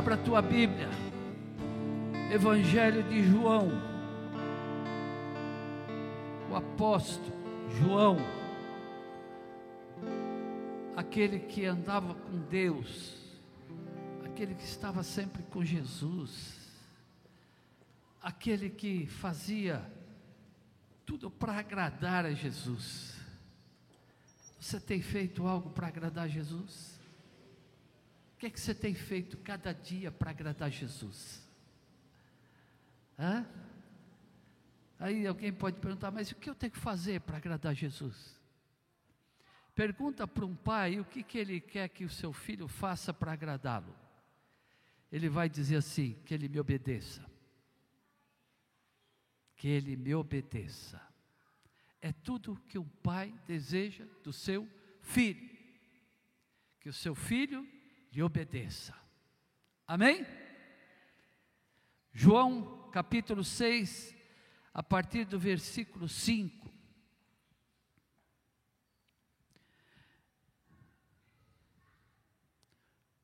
Abra a tua Bíblia. Evangelho de João. O apóstolo João. Aquele que andava com Deus. Aquele que estava sempre com Jesus. Aquele que fazia tudo para agradar a Jesus. Você tem feito algo para agradar a Jesus? Que é que você tem feito cada dia para agradar Jesus? Hã? Aí alguém pode perguntar, mas o que eu tenho que fazer para agradar Jesus? Pergunta para um pai o que, que ele quer que o seu filho faça para agradá-lo. Ele vai dizer assim: que ele me obedeça. Que ele me obedeça. É tudo que um pai deseja do seu filho. Que o seu filho lhe obedeça. Amém? João capítulo 6, a partir do versículo 5.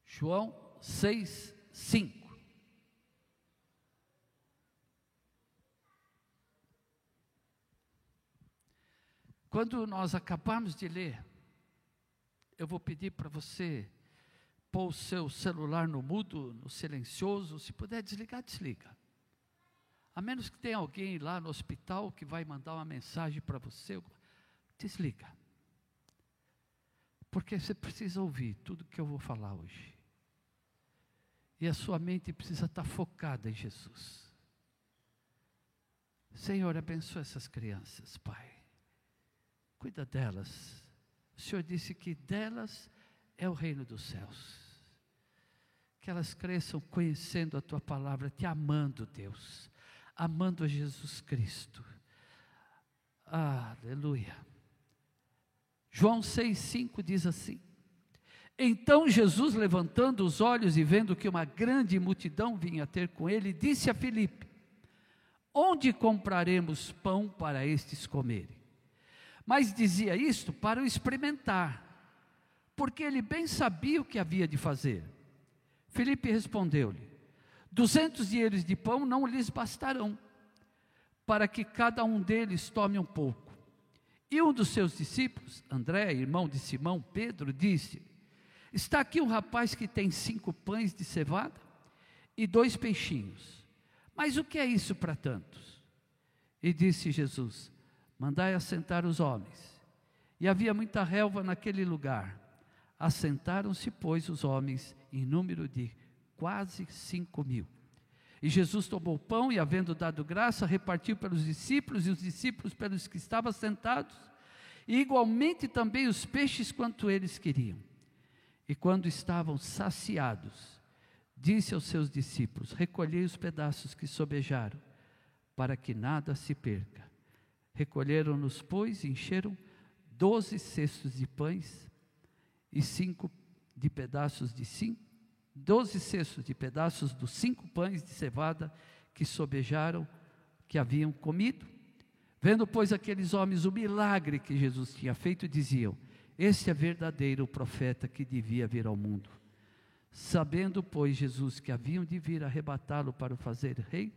João 6, 5. Quando nós acabarmos de ler, eu vou pedir para você pôr o seu celular no mudo, no silencioso, se puder desligar, desliga. A menos que tenha alguém lá no hospital que vai mandar uma mensagem para você, desliga. Porque você precisa ouvir tudo que eu vou falar hoje. E a sua mente precisa estar focada em Jesus. Senhor, abençoa essas crianças, Pai. Cuida delas. O Senhor disse que delas é o reino dos céus. Que elas cresçam conhecendo a tua palavra, te amando, Deus, amando a Jesus Cristo. Aleluia. João 6,5 diz assim: Então Jesus, levantando os olhos e vendo que uma grande multidão vinha ter com ele, disse a Filipe: Onde compraremos pão para estes comerem? Mas dizia isto para o experimentar, porque ele bem sabia o que havia de fazer. Felipe respondeu-lhe: Duzentos dinheiros de pão não lhes bastarão, para que cada um deles tome um pouco. E um dos seus discípulos, André, irmão de Simão, Pedro, disse: Está aqui um rapaz que tem cinco pães de cevada e dois peixinhos. Mas o que é isso para tantos? E disse Jesus: Mandai assentar os homens. E havia muita relva naquele lugar Assentaram-se, pois, os homens em número de quase cinco mil. E Jesus tomou o pão e, havendo dado graça, repartiu pelos discípulos e os discípulos pelos que estavam sentados, e igualmente também os peixes quanto eles queriam. E quando estavam saciados, disse aos seus discípulos: Recolhei os pedaços que sobejaram, para que nada se perca. Recolheram-nos, pois, e encheram doze cestos de pães e cinco de pedaços de cinco, doze cestos de pedaços dos cinco pães de cevada que sobejaram, que haviam comido. Vendo, pois, aqueles homens o milagre que Jesus tinha feito, diziam: Este é verdadeiro profeta que devia vir ao mundo. Sabendo, pois, Jesus que haviam de vir arrebatá-lo para o fazer rei,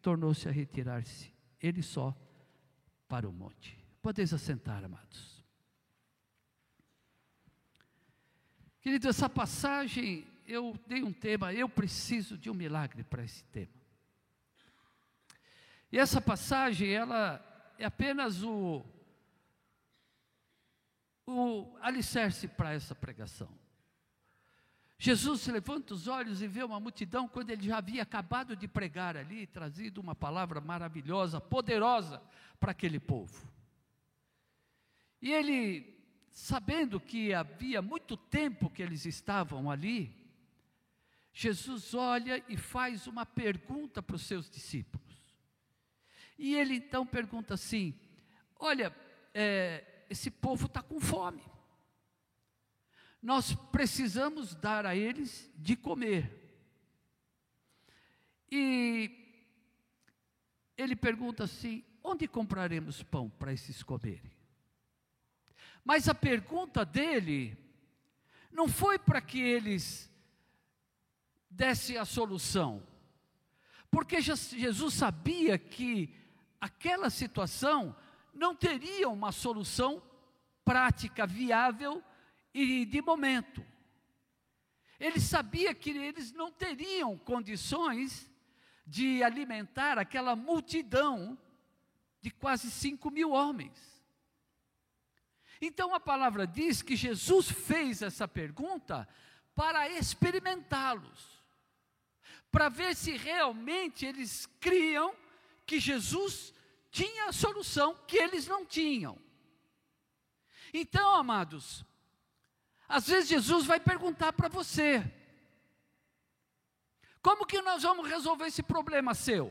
tornou-se a retirar-se, ele só, para o monte. Podeis assentar, amados. Querido, essa passagem, eu dei um tema, eu preciso de um milagre para esse tema. E essa passagem, ela é apenas o, o alicerce para essa pregação. Jesus levanta os olhos e vê uma multidão quando ele já havia acabado de pregar ali, trazido uma palavra maravilhosa, poderosa para aquele povo. E ele sabendo que havia muito tempo que eles estavam ali, Jesus olha e faz uma pergunta para os seus discípulos. E ele então pergunta assim: Olha, é, esse povo está com fome. Nós precisamos dar a eles de comer. E ele pergunta assim: onde compraremos pão para esses comerem? Mas a pergunta dele não foi para que eles desse a solução. Porque Jesus sabia que aquela situação não teria uma solução prática, viável e de momento. Ele sabia que eles não teriam condições de alimentar aquela multidão de quase 5 mil homens. Então a palavra diz que Jesus fez essa pergunta para experimentá-los, para ver se realmente eles criam que Jesus tinha a solução que eles não tinham. Então, amados, às vezes Jesus vai perguntar para você: como que nós vamos resolver esse problema seu?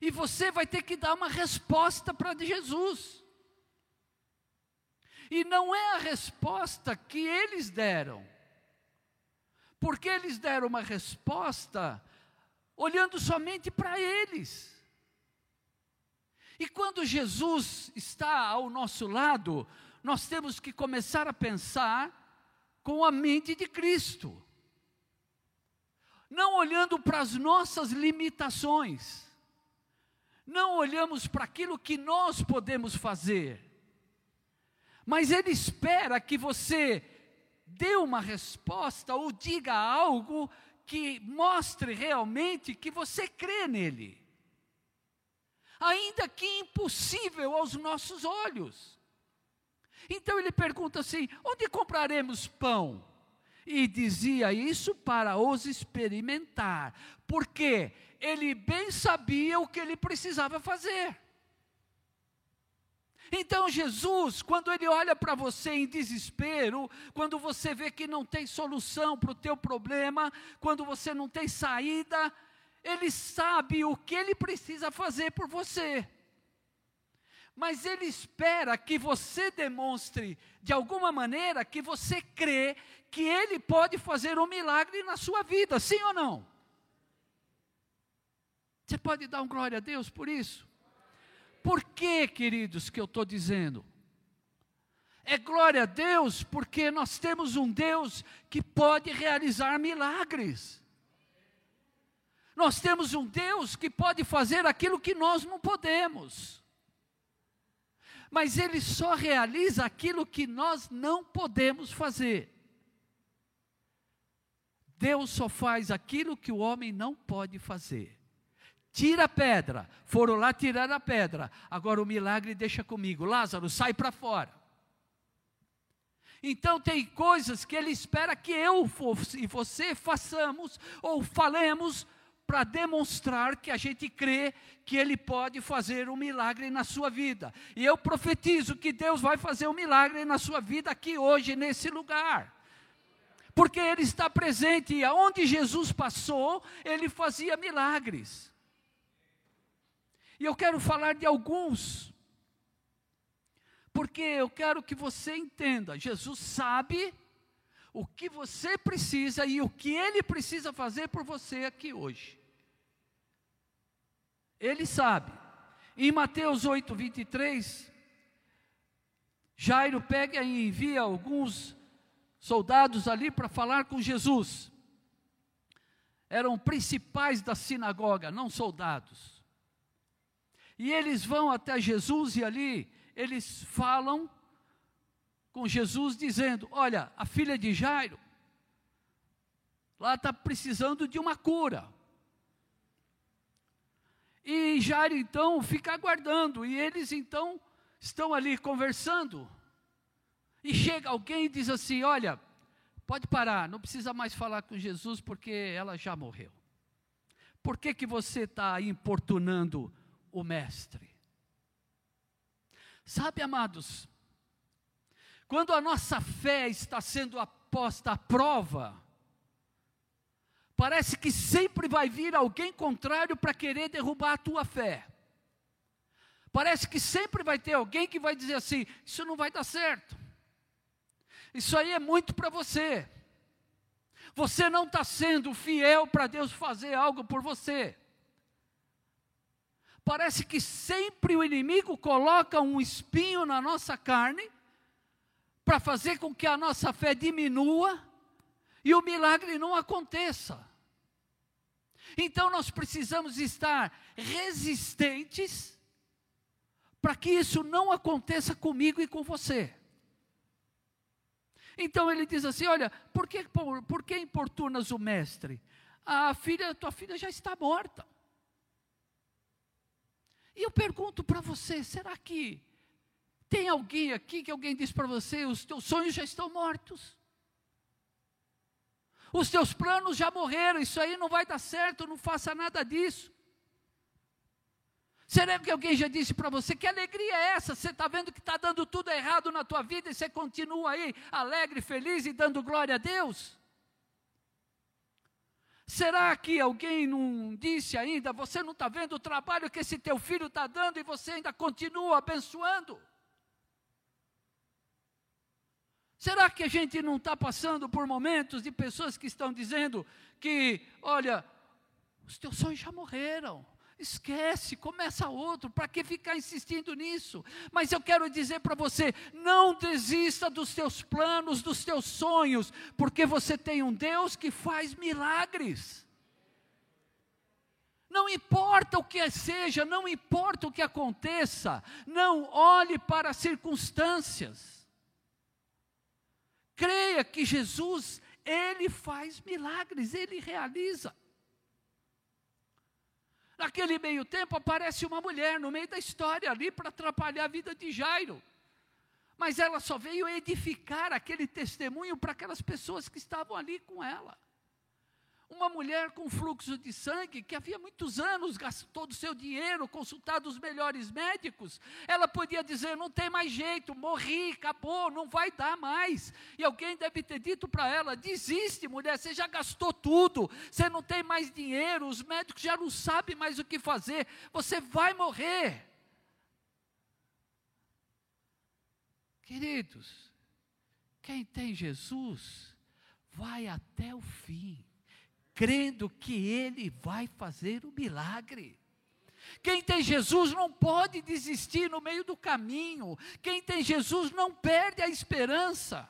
E você vai ter que dar uma resposta para Jesus. E não é a resposta que eles deram, porque eles deram uma resposta olhando somente para eles. E quando Jesus está ao nosso lado, nós temos que começar a pensar com a mente de Cristo, não olhando para as nossas limitações, não olhamos para aquilo que nós podemos fazer, mas Ele espera que você dê uma resposta ou diga algo que mostre realmente que você crê nele, ainda que impossível aos nossos olhos. Então ele pergunta assim: onde compraremos pão? E dizia isso para os experimentar, porque ele bem sabia o que ele precisava fazer. Então Jesus, quando ele olha para você em desespero, quando você vê que não tem solução para o teu problema, quando você não tem saída, ele sabe o que ele precisa fazer por você. Mas ele espera que você demonstre de alguma maneira que você crê que ele pode fazer um milagre na sua vida, sim ou não? Você pode dar um glória a Deus por isso? Por que, queridos, que eu estou dizendo? É glória a Deus, porque nós temos um Deus que pode realizar milagres. Nós temos um Deus que pode fazer aquilo que nós não podemos. Mas Ele só realiza aquilo que nós não podemos fazer. Deus só faz aquilo que o homem não pode fazer. Tira a pedra. Foram lá tirar a pedra. Agora o milagre deixa comigo. Lázaro, sai para fora. Então tem coisas que ele espera que eu e você façamos ou falemos para demonstrar que a gente crê que ele pode fazer um milagre na sua vida. E eu profetizo que Deus vai fazer um milagre na sua vida aqui hoje nesse lugar. Porque ele está presente e aonde Jesus passou, ele fazia milagres. E eu quero falar de alguns, porque eu quero que você entenda: Jesus sabe o que você precisa e o que ele precisa fazer por você aqui hoje. Ele sabe. Em Mateus 8, 23, Jairo pega e envia alguns soldados ali para falar com Jesus. Eram principais da sinagoga, não soldados. E eles vão até Jesus e ali eles falam com Jesus dizendo: Olha, a filha de Jairo, lá está precisando de uma cura. E Jairo então fica aguardando, e eles então estão ali conversando. E chega alguém e diz assim: Olha, pode parar, não precisa mais falar com Jesus porque ela já morreu. Por que, que você está importunando o Mestre. Sabe, amados, quando a nossa fé está sendo aposta à prova, parece que sempre vai vir alguém contrário para querer derrubar a tua fé. Parece que sempre vai ter alguém que vai dizer assim: isso não vai dar certo, isso aí é muito para você, você não está sendo fiel para Deus fazer algo por você. Parece que sempre o inimigo coloca um espinho na nossa carne para fazer com que a nossa fé diminua e o milagre não aconteça. Então nós precisamos estar resistentes para que isso não aconteça comigo e com você. Então ele diz assim: Olha, por que, por, por que importunas o mestre? A filha, tua filha já está morta. E eu pergunto para você: será que tem alguém aqui que alguém diz para você: os teus sonhos já estão mortos? Os teus planos já morreram, isso aí não vai dar certo, não faça nada disso. Será que alguém já disse para você que alegria é essa? Você está vendo que está dando tudo errado na tua vida e você continua aí alegre, feliz e dando glória a Deus? Será que alguém não disse ainda, você não está vendo o trabalho que esse teu filho está dando e você ainda continua abençoando? Será que a gente não está passando por momentos de pessoas que estão dizendo que, olha, os teus sonhos já morreram, esquece, começa outro, para que ficar insistindo nisso? Mas eu quero dizer para você: não desista dos teus planos, dos teus sonhos, porque você tem um Deus que faz milagres. Não importa o que seja, não importa o que aconteça, não olhe para as circunstâncias. Creia que Jesus, Ele faz milagres, Ele realiza. Naquele meio tempo aparece uma mulher no meio da história ali para atrapalhar a vida de Jairo. Mas ela só veio edificar aquele testemunho para aquelas pessoas que estavam ali com ela. Uma mulher com fluxo de sangue, que havia muitos anos gastou todo o seu dinheiro, consultado os melhores médicos, ela podia dizer: não tem mais jeito, morri, acabou, não vai dar mais. E alguém deve ter dito para ela: desiste, mulher, você já gastou tudo, você não tem mais dinheiro, os médicos já não sabem mais o que fazer, você vai morrer. Queridos, quem tem Jesus, vai até o fim crendo que Ele vai fazer o milagre. Quem tem Jesus não pode desistir no meio do caminho. Quem tem Jesus não perde a esperança.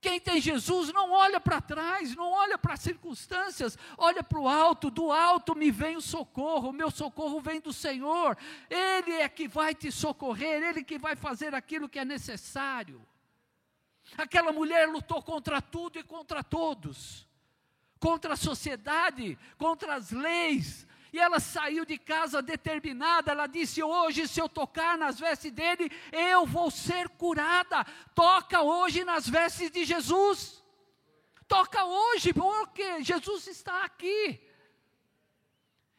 Quem tem Jesus não olha para trás, não olha para as circunstâncias, olha para o alto, do alto me vem o socorro, o meu socorro vem do Senhor, Ele é que vai te socorrer, Ele que vai fazer aquilo que é necessário. Aquela mulher lutou contra tudo e contra todos, contra a sociedade, contra as leis. E ela saiu de casa determinada. Ela disse: Hoje, se eu tocar nas vestes dele, eu vou ser curada. Toca hoje nas vestes de Jesus. Toca hoje, porque Jesus está aqui.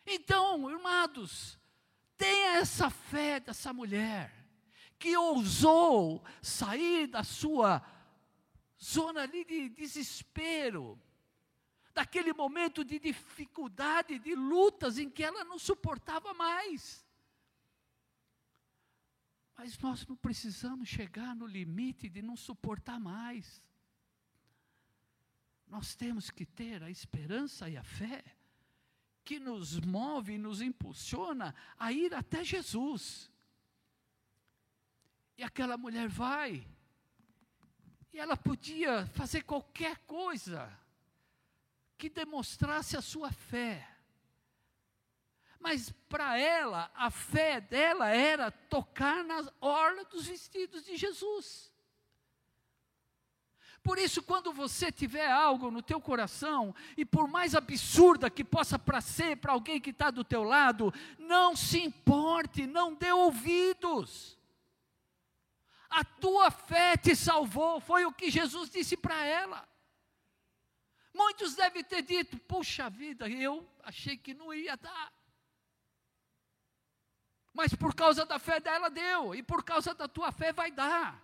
Então, irmãos, tenha essa fé dessa mulher que ousou sair da sua zona ali de desespero daquele momento de dificuldade, de lutas em que ela não suportava mais. Mas nós não precisamos chegar no limite de não suportar mais. Nós temos que ter a esperança e a fé que nos move e nos impulsiona a ir até Jesus. E aquela mulher vai, e ela podia fazer qualquer coisa, que demonstrasse a sua fé. Mas para ela, a fé dela era tocar na orla dos vestidos de Jesus. Por isso, quando você tiver algo no teu coração, e por mais absurda que possa para ser para alguém que está do teu lado, não se importe, não dê ouvidos. A tua fé te salvou, foi o que Jesus disse para ela. Muitos devem ter dito: puxa vida, eu achei que não ia dar. Mas por causa da fé dela deu, e por causa da tua fé vai dar.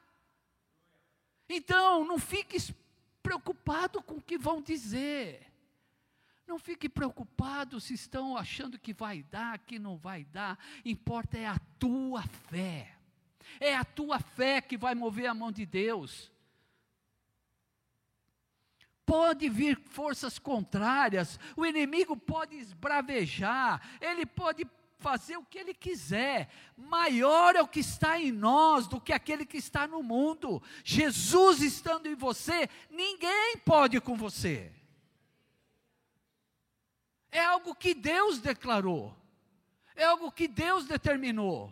Então, não fique preocupado com o que vão dizer. Não fique preocupado se estão achando que vai dar, que não vai dar. Importa é a tua fé. É a tua fé que vai mover a mão de Deus. Pode vir forças contrárias, o inimigo pode esbravejar, ele pode fazer o que Ele quiser. Maior é o que está em nós do que aquele que está no mundo. Jesus estando em você, ninguém pode com você. É algo que Deus declarou. É algo que Deus determinou.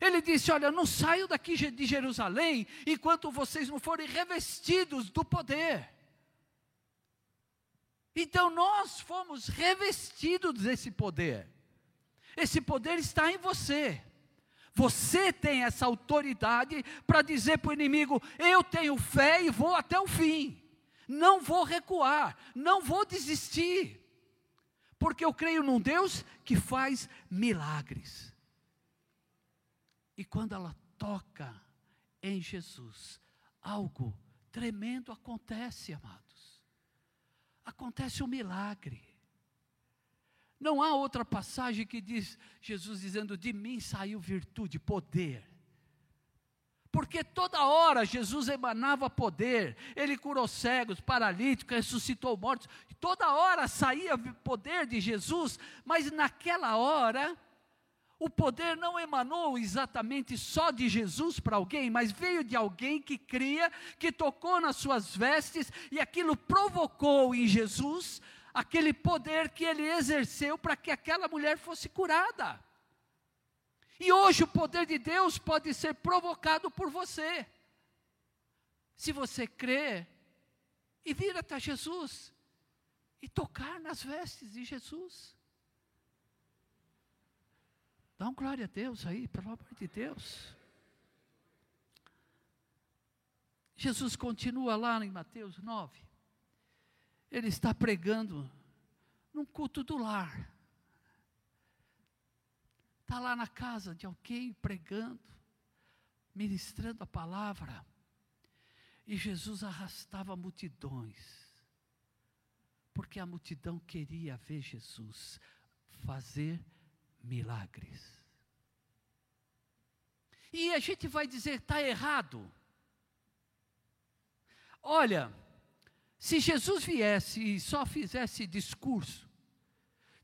Ele disse: Olha, não saio daqui de Jerusalém enquanto vocês não forem revestidos do poder. Então nós fomos revestidos desse poder. Esse poder está em você. Você tem essa autoridade para dizer para o inimigo: Eu tenho fé e vou até o fim. Não vou recuar, não vou desistir. Porque eu creio num Deus que faz milagres. E quando ela toca em Jesus, algo tremendo acontece, amados. Acontece um milagre. Não há outra passagem que diz Jesus dizendo: De mim saiu virtude, poder. Porque toda hora Jesus emanava poder, ele curou cegos, paralíticos, ressuscitou mortos, toda hora saía poder de Jesus, mas naquela hora, o poder não emanou exatamente só de Jesus para alguém, mas veio de alguém que cria, que tocou nas suas vestes, e aquilo provocou em Jesus aquele poder que ele exerceu para que aquela mulher fosse curada. E hoje o poder de Deus pode ser provocado por você. Se você crer e vir até Jesus e tocar nas vestes de Jesus. Dá um glória a Deus aí, pelo amor de Deus. Jesus continua lá em Mateus 9. Ele está pregando num culto do lar. Está lá na casa de alguém pregando, ministrando a palavra. E Jesus arrastava multidões, porque a multidão queria ver Jesus fazer milagres. E a gente vai dizer, está errado. Olha, se Jesus viesse e só fizesse discurso,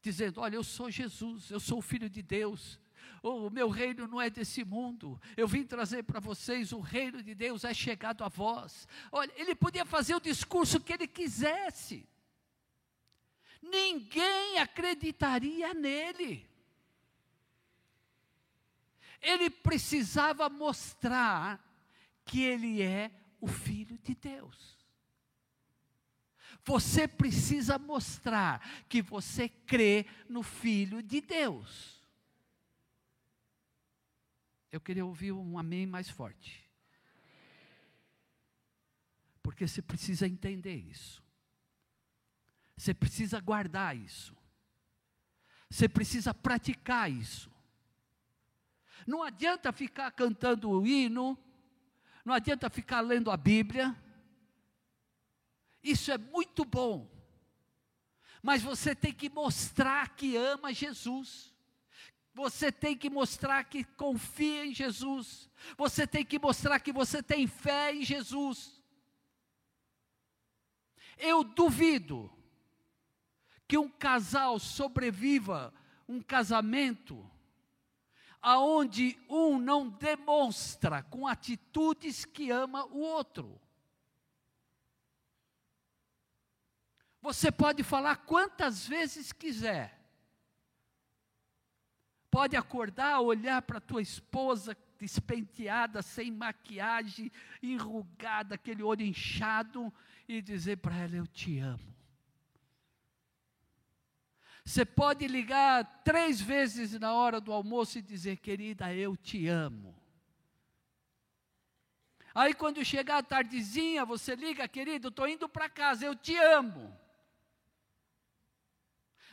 dizendo: Olha, eu sou Jesus, eu sou o Filho de Deus, o meu reino não é desse mundo, eu vim trazer para vocês o reino de Deus é chegado a vós. Olha, ele podia fazer o discurso que ele quisesse, ninguém acreditaria nele. Ele precisava mostrar que ele é o Filho de Deus. Você precisa mostrar que você crê no Filho de Deus. Eu queria ouvir um amém mais forte. Porque você precisa entender isso. Você precisa guardar isso. Você precisa praticar isso. Não adianta ficar cantando o hino, não adianta ficar lendo a Bíblia, isso é muito bom. Mas você tem que mostrar que ama Jesus. Você tem que mostrar que confia em Jesus. Você tem que mostrar que você tem fé em Jesus. Eu duvido que um casal sobreviva um casamento aonde um não demonstra com atitudes que ama o outro. Você pode falar quantas vezes quiser. Pode acordar, olhar para tua esposa despenteada, sem maquiagem, enrugada, aquele olho inchado, e dizer para ela: Eu te amo. Você pode ligar três vezes na hora do almoço e dizer: Querida, eu te amo. Aí, quando chegar a tardezinha, você liga: Querido, estou indo para casa, eu te amo.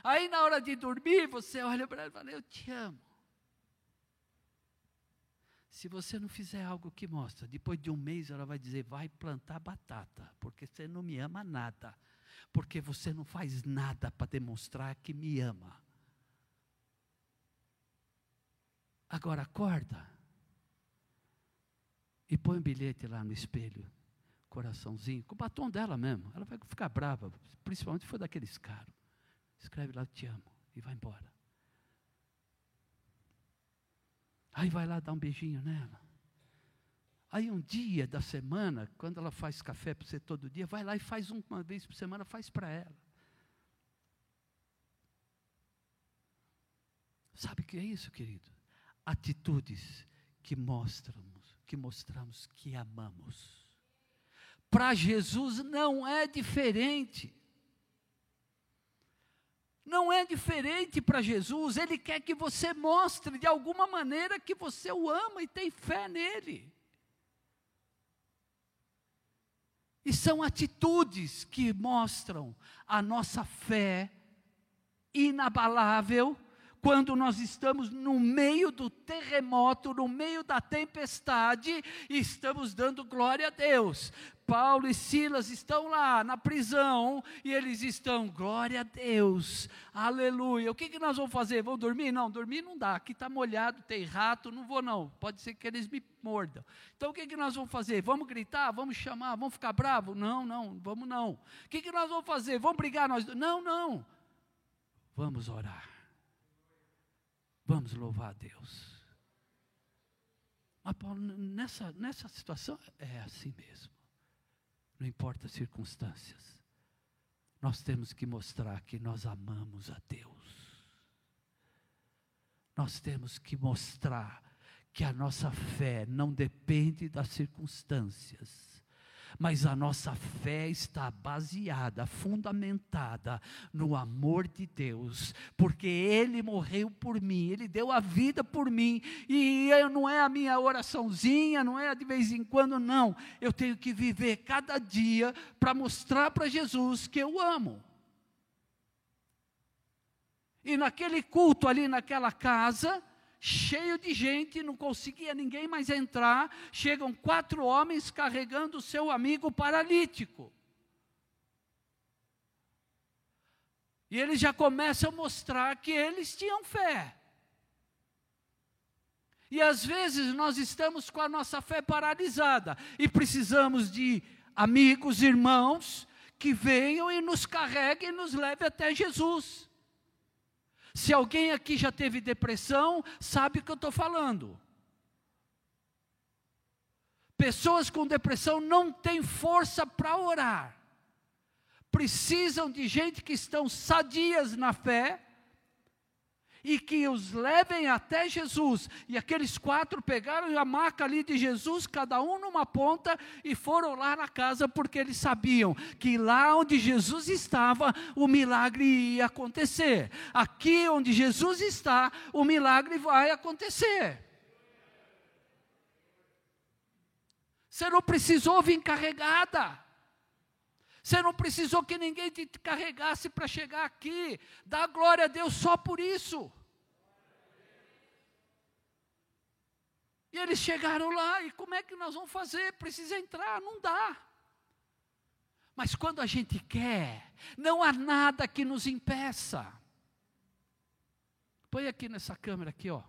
Aí na hora de dormir, você olha para ela e fala: Eu te amo. Se você não fizer algo que mostra, depois de um mês ela vai dizer: Vai plantar batata, porque você não me ama nada. Porque você não faz nada para demonstrar que me ama. Agora acorda e põe um bilhete lá no espelho, coraçãozinho, com o batom dela mesmo. Ela vai ficar brava, principalmente se for daqueles caros. Escreve lá, te amo, e vai embora. Aí vai lá dar um beijinho nela. Aí um dia da semana, quando ela faz café para você todo dia, vai lá e faz uma vez por semana, faz para ela. Sabe o que é isso, querido? Atitudes que mostramos, que mostramos que amamos. Para Jesus não é diferente. Não é diferente para Jesus, Ele quer que você mostre de alguma maneira que você o ama e tem fé nele. E são atitudes que mostram a nossa fé inabalável quando nós estamos no meio do terremoto, no meio da tempestade, e estamos dando glória a Deus. Paulo e Silas estão lá na prisão e eles estão, glória a Deus, aleluia. O que, que nós vamos fazer? Vamos dormir? Não, dormir não dá. Aqui está molhado, tem rato, não vou não. Pode ser que eles me mordam. Então o que, que nós vamos fazer? Vamos gritar? Vamos chamar? Vamos ficar bravos? Não, não, vamos não. O que, que nós vamos fazer? Vamos brigar? Nós? Não, não. Vamos orar. Vamos louvar a Deus. Mas Paulo, nessa, nessa situação é assim mesmo. Não importa as circunstâncias. Nós temos que mostrar que nós amamos a Deus. Nós temos que mostrar que a nossa fé não depende das circunstâncias mas a nossa fé está baseada, fundamentada no amor de Deus, porque Ele morreu por mim, Ele deu a vida por mim, e não é a minha oraçãozinha, não é de vez em quando, não, eu tenho que viver cada dia para mostrar para Jesus que eu amo. E naquele culto ali naquela casa, cheio de gente, não conseguia ninguém mais entrar. Chegam quatro homens carregando o seu amigo paralítico. E eles já começam a mostrar que eles tinham fé. E às vezes nós estamos com a nossa fé paralisada e precisamos de amigos, irmãos, que venham e nos carreguem e nos levem até Jesus. Se alguém aqui já teve depressão, sabe o que eu estou falando. Pessoas com depressão não têm força para orar. Precisam de gente que estão sadias na fé e que os levem até Jesus. E aqueles quatro pegaram a maca ali de Jesus, cada um numa ponta, e foram lá na casa, porque eles sabiam que lá onde Jesus estava, o milagre ia acontecer. Aqui onde Jesus está, o milagre vai acontecer. Você não precisou vir carregada. Você não precisou que ninguém te carregasse para chegar aqui. Dá glória a Deus só por isso. E eles chegaram lá, e como é que nós vamos fazer? Precisa entrar, não dá. Mas quando a gente quer, não há nada que nos impeça. Põe aqui nessa câmera aqui, ó.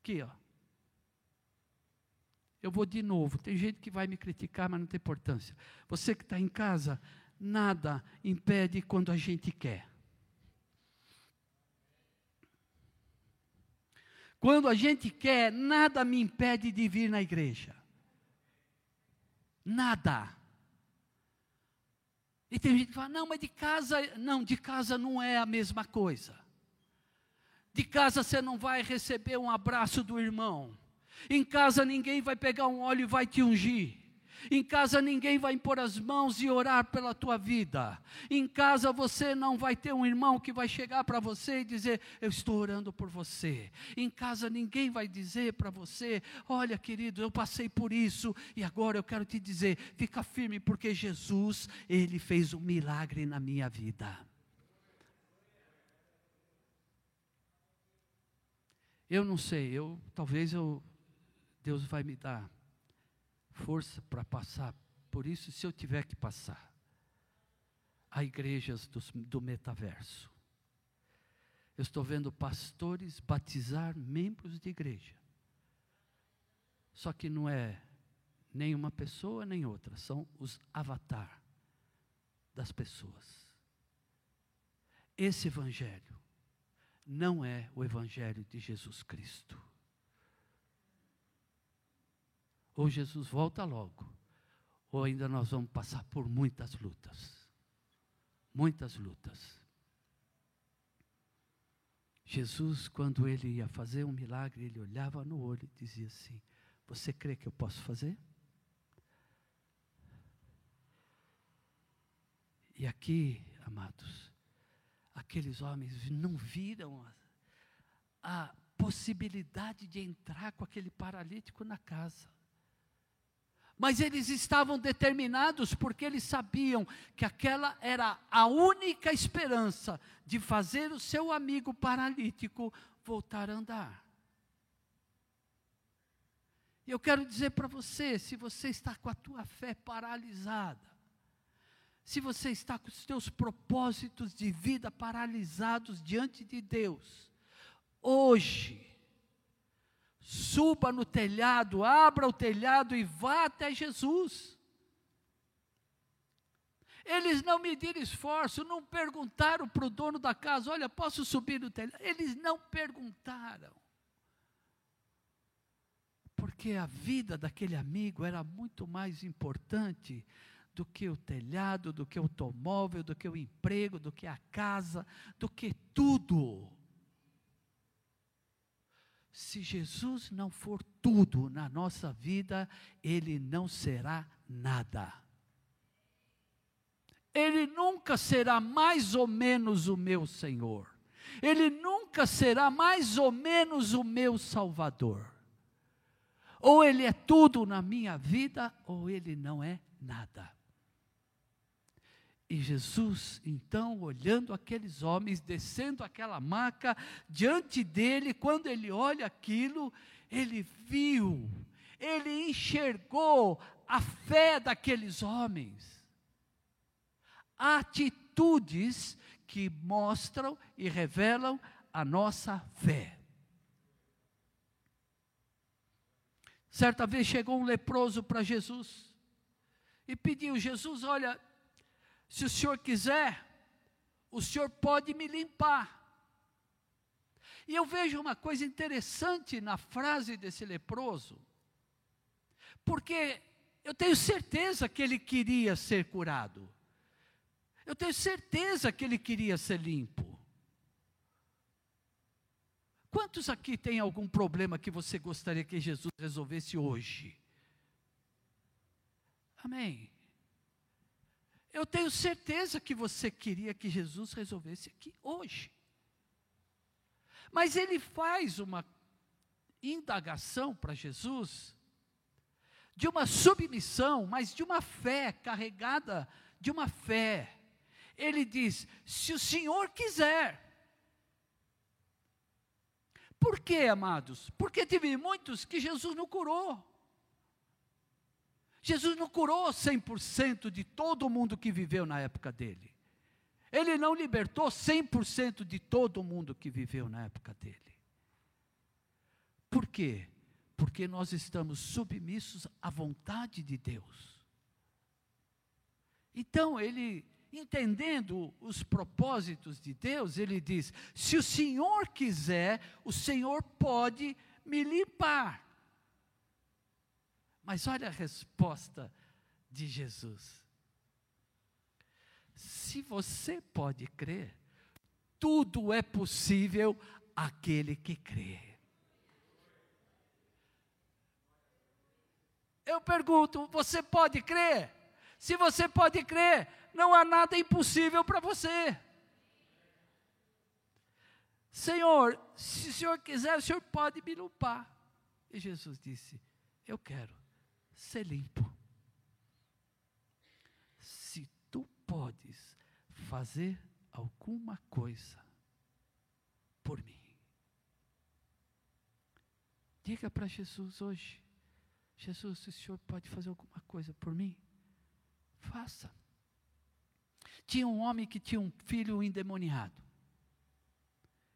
Aqui, ó. Eu vou de novo. Tem gente que vai me criticar, mas não tem importância. Você que está em casa, nada impede quando a gente quer. Quando a gente quer, nada me impede de vir na igreja. Nada. E tem gente que fala: não, mas de casa, não, de casa não é a mesma coisa. De casa você não vai receber um abraço do irmão. Em casa ninguém vai pegar um óleo e vai te ungir. Em casa ninguém vai impor as mãos e orar pela tua vida. Em casa você não vai ter um irmão que vai chegar para você e dizer: Eu estou orando por você. Em casa ninguém vai dizer para você: Olha, querido, eu passei por isso e agora eu quero te dizer: fica firme, porque Jesus, Ele fez um milagre na minha vida. Eu não sei, eu talvez eu Deus vai me dar força para passar por isso, se eu tiver que passar. Há igrejas do, do metaverso. Eu estou vendo pastores batizar membros de igreja. Só que não é nem uma pessoa nem outra, são os avatar das pessoas. Esse evangelho não é o evangelho de Jesus Cristo. Ou Jesus volta logo, ou ainda nós vamos passar por muitas lutas. Muitas lutas. Jesus, quando ele ia fazer um milagre, ele olhava no olho e dizia assim: Você crê que eu posso fazer? E aqui, amados, aqueles homens não viram a, a possibilidade de entrar com aquele paralítico na casa. Mas eles estavam determinados porque eles sabiam que aquela era a única esperança de fazer o seu amigo paralítico voltar a andar. E eu quero dizer para você, se você está com a tua fé paralisada, se você está com os teus propósitos de vida paralisados diante de Deus, hoje, suba no telhado, abra o telhado e vá até Jesus. Eles não mediram esforço, não perguntaram para o dono da casa: olha, posso subir no telhado? Eles não perguntaram. Porque a vida daquele amigo era muito mais importante do que o telhado, do que o automóvel, do que o emprego, do que a casa, do que tudo. Se Jesus não for tudo na nossa vida, ele não será nada. Ele nunca será mais ou menos o meu Senhor. Ele nunca será mais ou menos o meu Salvador. Ou ele é tudo na minha vida, ou ele não é nada. E Jesus, então, olhando aqueles homens, descendo aquela maca, diante dele, quando ele olha aquilo, ele viu, ele enxergou a fé daqueles homens. Atitudes que mostram e revelam a nossa fé. Certa vez chegou um leproso para Jesus e pediu: Jesus, olha, se o senhor quiser, o senhor pode me limpar. E eu vejo uma coisa interessante na frase desse leproso, porque eu tenho certeza que ele queria ser curado, eu tenho certeza que ele queria ser limpo. Quantos aqui tem algum problema que você gostaria que Jesus resolvesse hoje? Amém. Eu tenho certeza que você queria que Jesus resolvesse aqui hoje. Mas ele faz uma indagação para Jesus de uma submissão, mas de uma fé carregada de uma fé. Ele diz: se o Senhor quiser. Por quê, amados? Porque teve muitos que Jesus não curou. Jesus não curou 100% de todo mundo que viveu na época dele. Ele não libertou 100% de todo mundo que viveu na época dele. Por quê? Porque nós estamos submissos à vontade de Deus. Então, ele, entendendo os propósitos de Deus, ele diz: se o Senhor quiser, o Senhor pode me limpar. Mas olha a resposta de Jesus. Se você pode crer, tudo é possível àquele que crê. Eu pergunto, você pode crer? Se você pode crer, não há nada impossível para você. Senhor, se o Senhor quiser, o Senhor pode me limpar. E Jesus disse: Eu quero ser limpo. Se tu podes fazer alguma coisa por mim, diga para Jesus hoje: Jesus, se o Senhor pode fazer alguma coisa por mim, faça. Tinha um homem que tinha um filho endemoniado.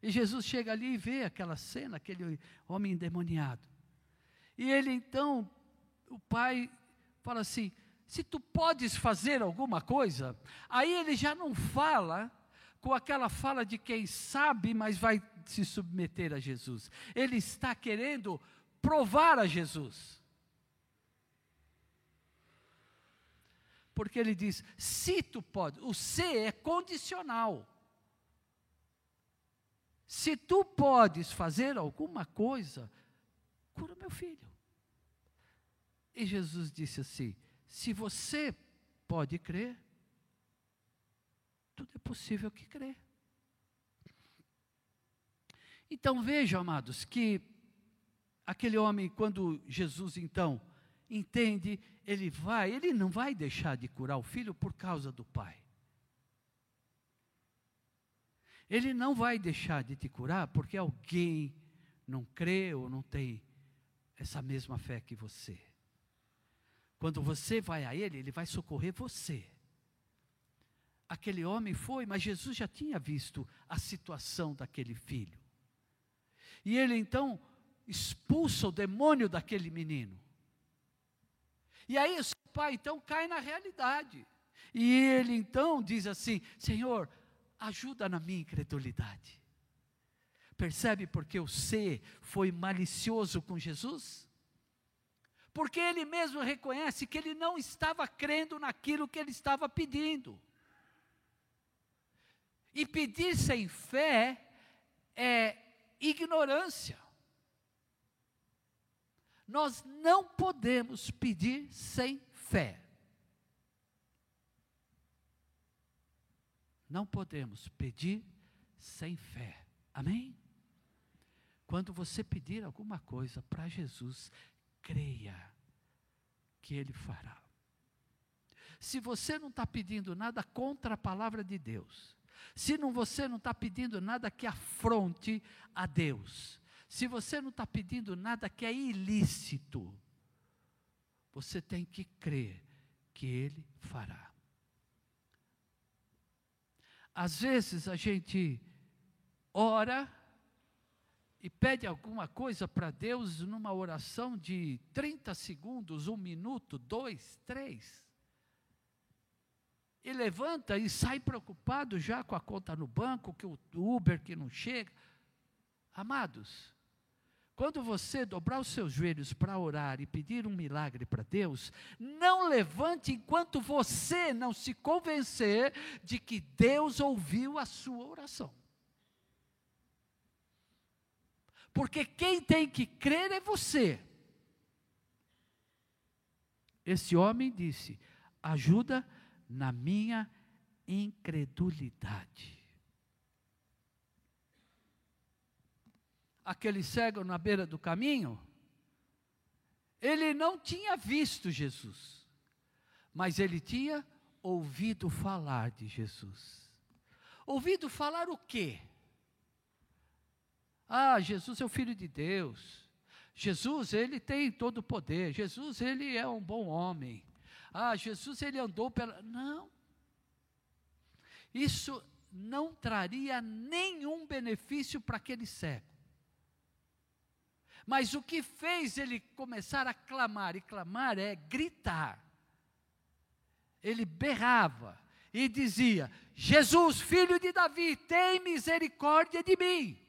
E Jesus chega ali e vê aquela cena, aquele homem endemoniado. E ele então o pai fala assim: se tu podes fazer alguma coisa, aí ele já não fala com aquela fala de quem sabe, mas vai se submeter a Jesus. Ele está querendo provar a Jesus. Porque ele diz: se tu pode, o se é condicional. Se tu podes fazer alguma coisa, cura meu filho. E Jesus disse assim: se você pode crer, tudo é possível que crer. Então vejam, amados, que aquele homem, quando Jesus então entende, ele vai, ele não vai deixar de curar o filho por causa do pai. Ele não vai deixar de te curar porque alguém não crê ou não tem essa mesma fé que você. Quando você vai a ele, ele vai socorrer você. Aquele homem foi, mas Jesus já tinha visto a situação daquele filho. E ele então expulsa o demônio daquele menino. E aí o seu pai então cai na realidade. E ele então diz assim: Senhor, ajuda na minha incredulidade. Percebe porque o ser foi malicioso com Jesus? Porque ele mesmo reconhece que ele não estava crendo naquilo que ele estava pedindo. E pedir sem fé é ignorância. Nós não podemos pedir sem fé. Não podemos pedir sem fé. Amém? Quando você pedir alguma coisa para Jesus, creia que Ele fará. Se você não está pedindo nada contra a palavra de Deus, se não, você não está pedindo nada que afronte a Deus, se você não está pedindo nada que é ilícito, você tem que crer que Ele fará. Às vezes a gente ora e pede alguma coisa para Deus numa oração de 30 segundos, um minuto, dois, três. E levanta e sai preocupado já com a conta no banco, que o Uber que não chega. Amados, quando você dobrar os seus joelhos para orar e pedir um milagre para Deus, não levante enquanto você não se convencer de que Deus ouviu a sua oração. Porque quem tem que crer é você. Esse homem disse: ajuda na minha incredulidade. aquele cego na beira do caminho, ele não tinha visto Jesus, mas ele tinha ouvido falar de Jesus. Ouvido falar o quê? Ah, Jesus é o filho de Deus. Jesus, ele tem todo o poder. Jesus, ele é um bom homem. Ah, Jesus, ele andou pela. Não. Isso não traria nenhum benefício para aquele cego. Mas o que fez ele começar a clamar, e clamar é gritar. Ele berrava e dizia: Jesus, filho de Davi, tem misericórdia de mim.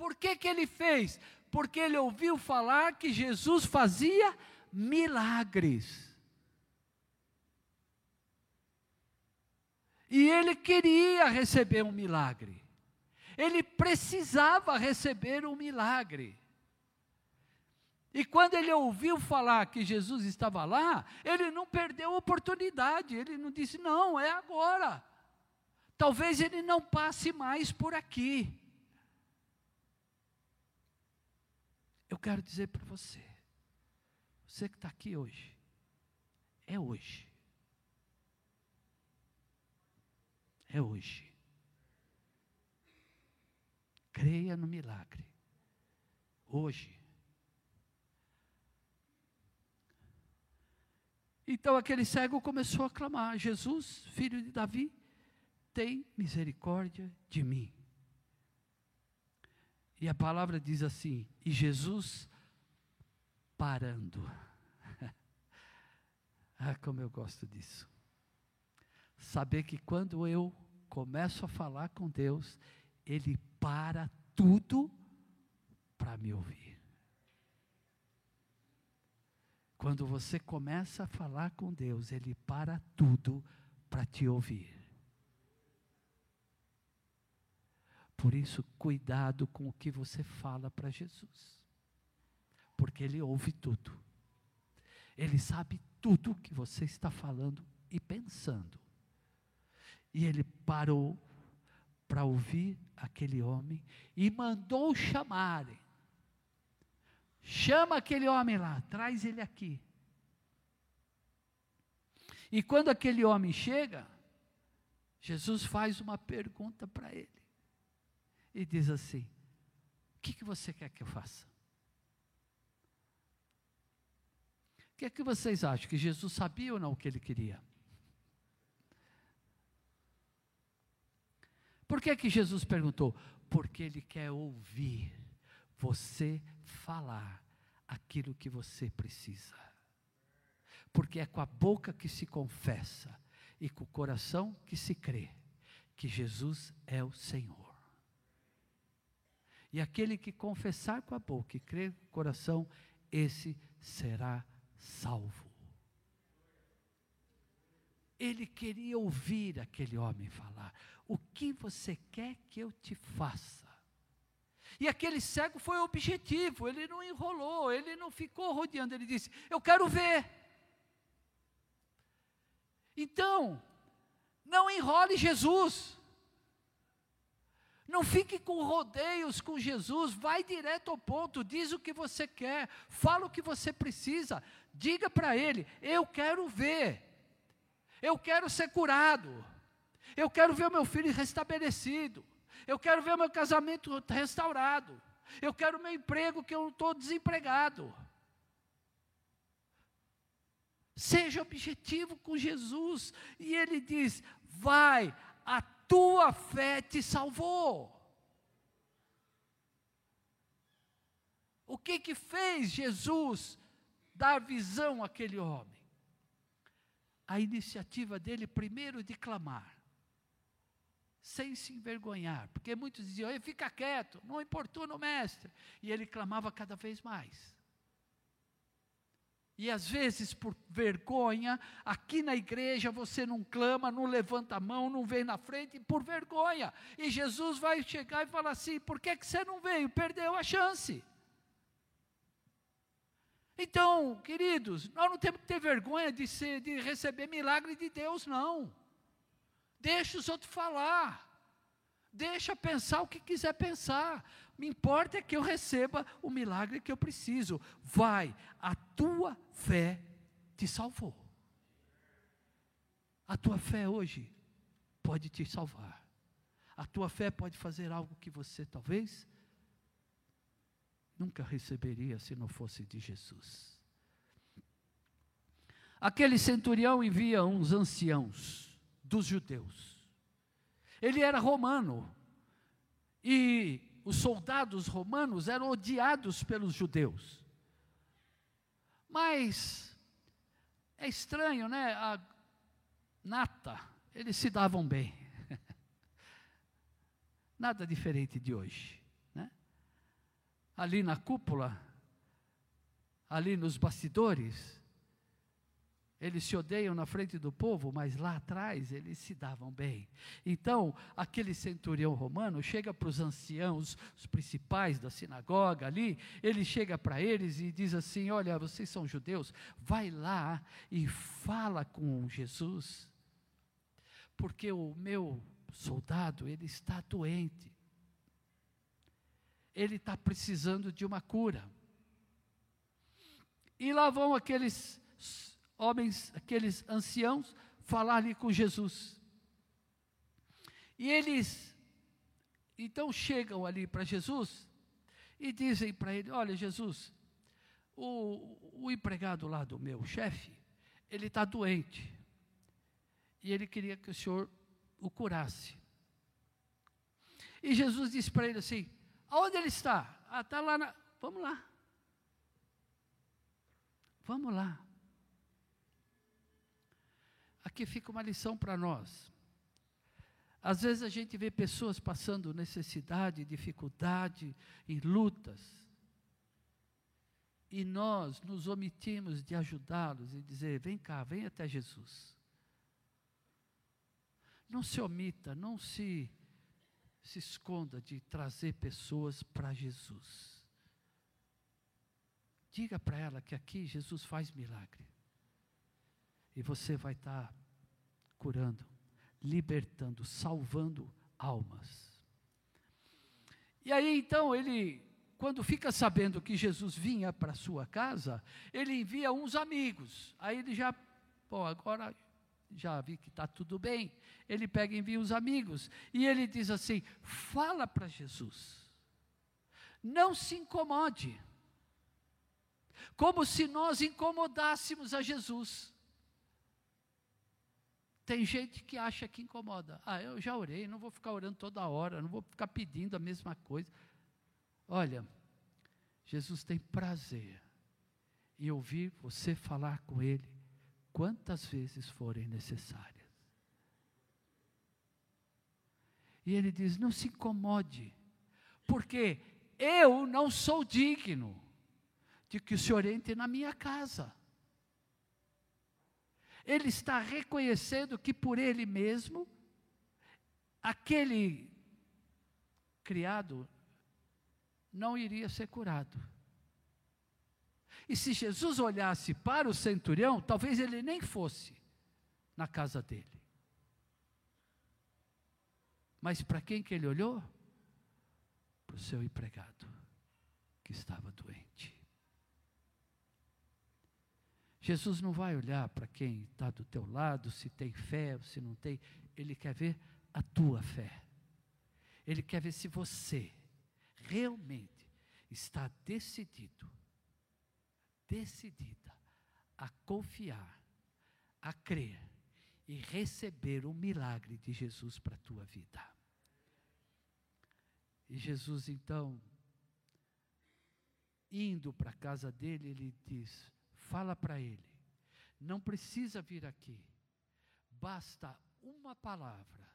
Por que, que ele fez? Porque ele ouviu falar que Jesus fazia milagres. E ele queria receber um milagre ele precisava receber um milagre. E quando ele ouviu falar que Jesus estava lá, ele não perdeu a oportunidade, ele não disse, não, é agora. Talvez ele não passe mais por aqui. Eu quero dizer para você, você que está aqui hoje, é hoje. É hoje. Creia no milagre. Hoje. Então aquele cego começou a clamar: Jesus, filho de Davi, tem misericórdia de mim. E a palavra diz assim: e Jesus parando. ah, como eu gosto disso. Saber que quando eu começo a falar com Deus, Ele para tudo para me ouvir. Quando você começa a falar com Deus, Ele para tudo para te ouvir. Por isso, cuidado com o que você fala para Jesus, porque Ele ouve tudo, Ele sabe tudo o que você está falando e pensando. E Ele parou para ouvir aquele homem e mandou chamarem. Chama aquele homem lá, traz ele aqui. E quando aquele homem chega, Jesus faz uma pergunta para ele. E diz assim: O que, que você quer que eu faça? O que é que vocês acham? Que Jesus sabia ou não o que ele queria? Por que, que Jesus perguntou? Porque ele quer ouvir você falar aquilo que você precisa. Porque é com a boca que se confessa e com o coração que se crê que Jesus é o Senhor. E aquele que confessar com a boca e crer com o coração, esse será salvo. Ele queria ouvir aquele homem falar: O que você quer que eu te faça? E aquele cego foi objetivo, ele não enrolou, ele não ficou rodeando, ele disse: Eu quero ver. Então, não enrole Jesus. Não fique com rodeios com Jesus, vai direto ao ponto, diz o que você quer, fala o que você precisa, diga para Ele: Eu quero ver, eu quero ser curado, eu quero ver o meu filho restabelecido, eu quero ver o meu casamento restaurado, eu quero o meu emprego que eu estou desempregado. Seja objetivo com Jesus, e Ele diz: Vai, a tua fé te salvou. O que que fez Jesus dar visão àquele homem? A iniciativa dele, primeiro, de clamar, sem se envergonhar, porque muitos diziam: fica quieto, não importuna o mestre, e ele clamava cada vez mais. E às vezes, por vergonha, aqui na igreja você não clama, não levanta a mão, não vem na frente, por vergonha. E Jesus vai chegar e falar assim: por que, que você não veio? Perdeu a chance. Então, queridos, nós não temos que ter vergonha de, ser, de receber milagre de Deus, não. Deixa os outros falar. Deixa pensar o que quiser pensar. Me importa é que eu receba o milagre que eu preciso. Vai, a tua fé te salvou. A tua fé hoje pode te salvar. A tua fé pode fazer algo que você talvez nunca receberia se não fosse de Jesus. Aquele centurião envia uns anciãos dos judeus. Ele era romano e os soldados romanos eram odiados pelos judeus. Mas é estranho, né? A nata, eles se davam bem. Nada diferente de hoje. Né? Ali na cúpula, ali nos bastidores, eles se odeiam na frente do povo, mas lá atrás eles se davam bem. Então, aquele centurião romano chega para os anciãos, os principais da sinagoga ali, ele chega para eles e diz assim: Olha, vocês são judeus, vai lá e fala com Jesus, porque o meu soldado, ele está doente, ele está precisando de uma cura. E lá vão aqueles homens, aqueles anciãos, falar ali com Jesus. E eles, então chegam ali para Jesus e dizem para ele: Olha, Jesus, o, o empregado lá do meu chefe, ele está doente. E ele queria que o senhor o curasse. E Jesus disse para ele assim: Aonde ele está? Ah, está lá na. Vamos lá. Vamos lá. Aqui fica uma lição para nós. Às vezes a gente vê pessoas passando necessidade, dificuldade, em lutas. e nós nos omitimos de ajudá-los e dizer: vem cá, vem até Jesus. Não se omita, não se, se esconda de trazer pessoas para Jesus. Diga para ela que aqui Jesus faz milagre. E você vai estar tá curando, libertando, salvando almas. E aí então ele quando fica sabendo que Jesus vinha para sua casa, ele envia uns amigos. Aí ele já, bom, agora já vi que está tudo bem. Ele pega e envia os amigos. E ele diz assim: fala para Jesus. Não se incomode. Como se nós incomodássemos a Jesus. Tem gente que acha que incomoda. Ah, eu já orei, não vou ficar orando toda hora, não vou ficar pedindo a mesma coisa. Olha, Jesus tem prazer em ouvir você falar com Ele quantas vezes forem necessárias. E ele diz: não se incomode, porque eu não sou digno de que o Senhor entre na minha casa. Ele está reconhecendo que por ele mesmo, aquele criado não iria ser curado. E se Jesus olhasse para o centurião, talvez ele nem fosse na casa dele. Mas para quem que ele olhou? Para o seu empregado, que estava doente. Jesus não vai olhar para quem está do teu lado, se tem fé ou se não tem. Ele quer ver a tua fé. Ele quer ver se você realmente está decidido, decidida a confiar, a crer e receber o milagre de Jesus para a tua vida. E Jesus então, indo para a casa dele, ele diz: fala para ele, não precisa vir aqui, basta uma palavra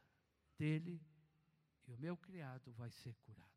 dele e o meu criado vai ser curado.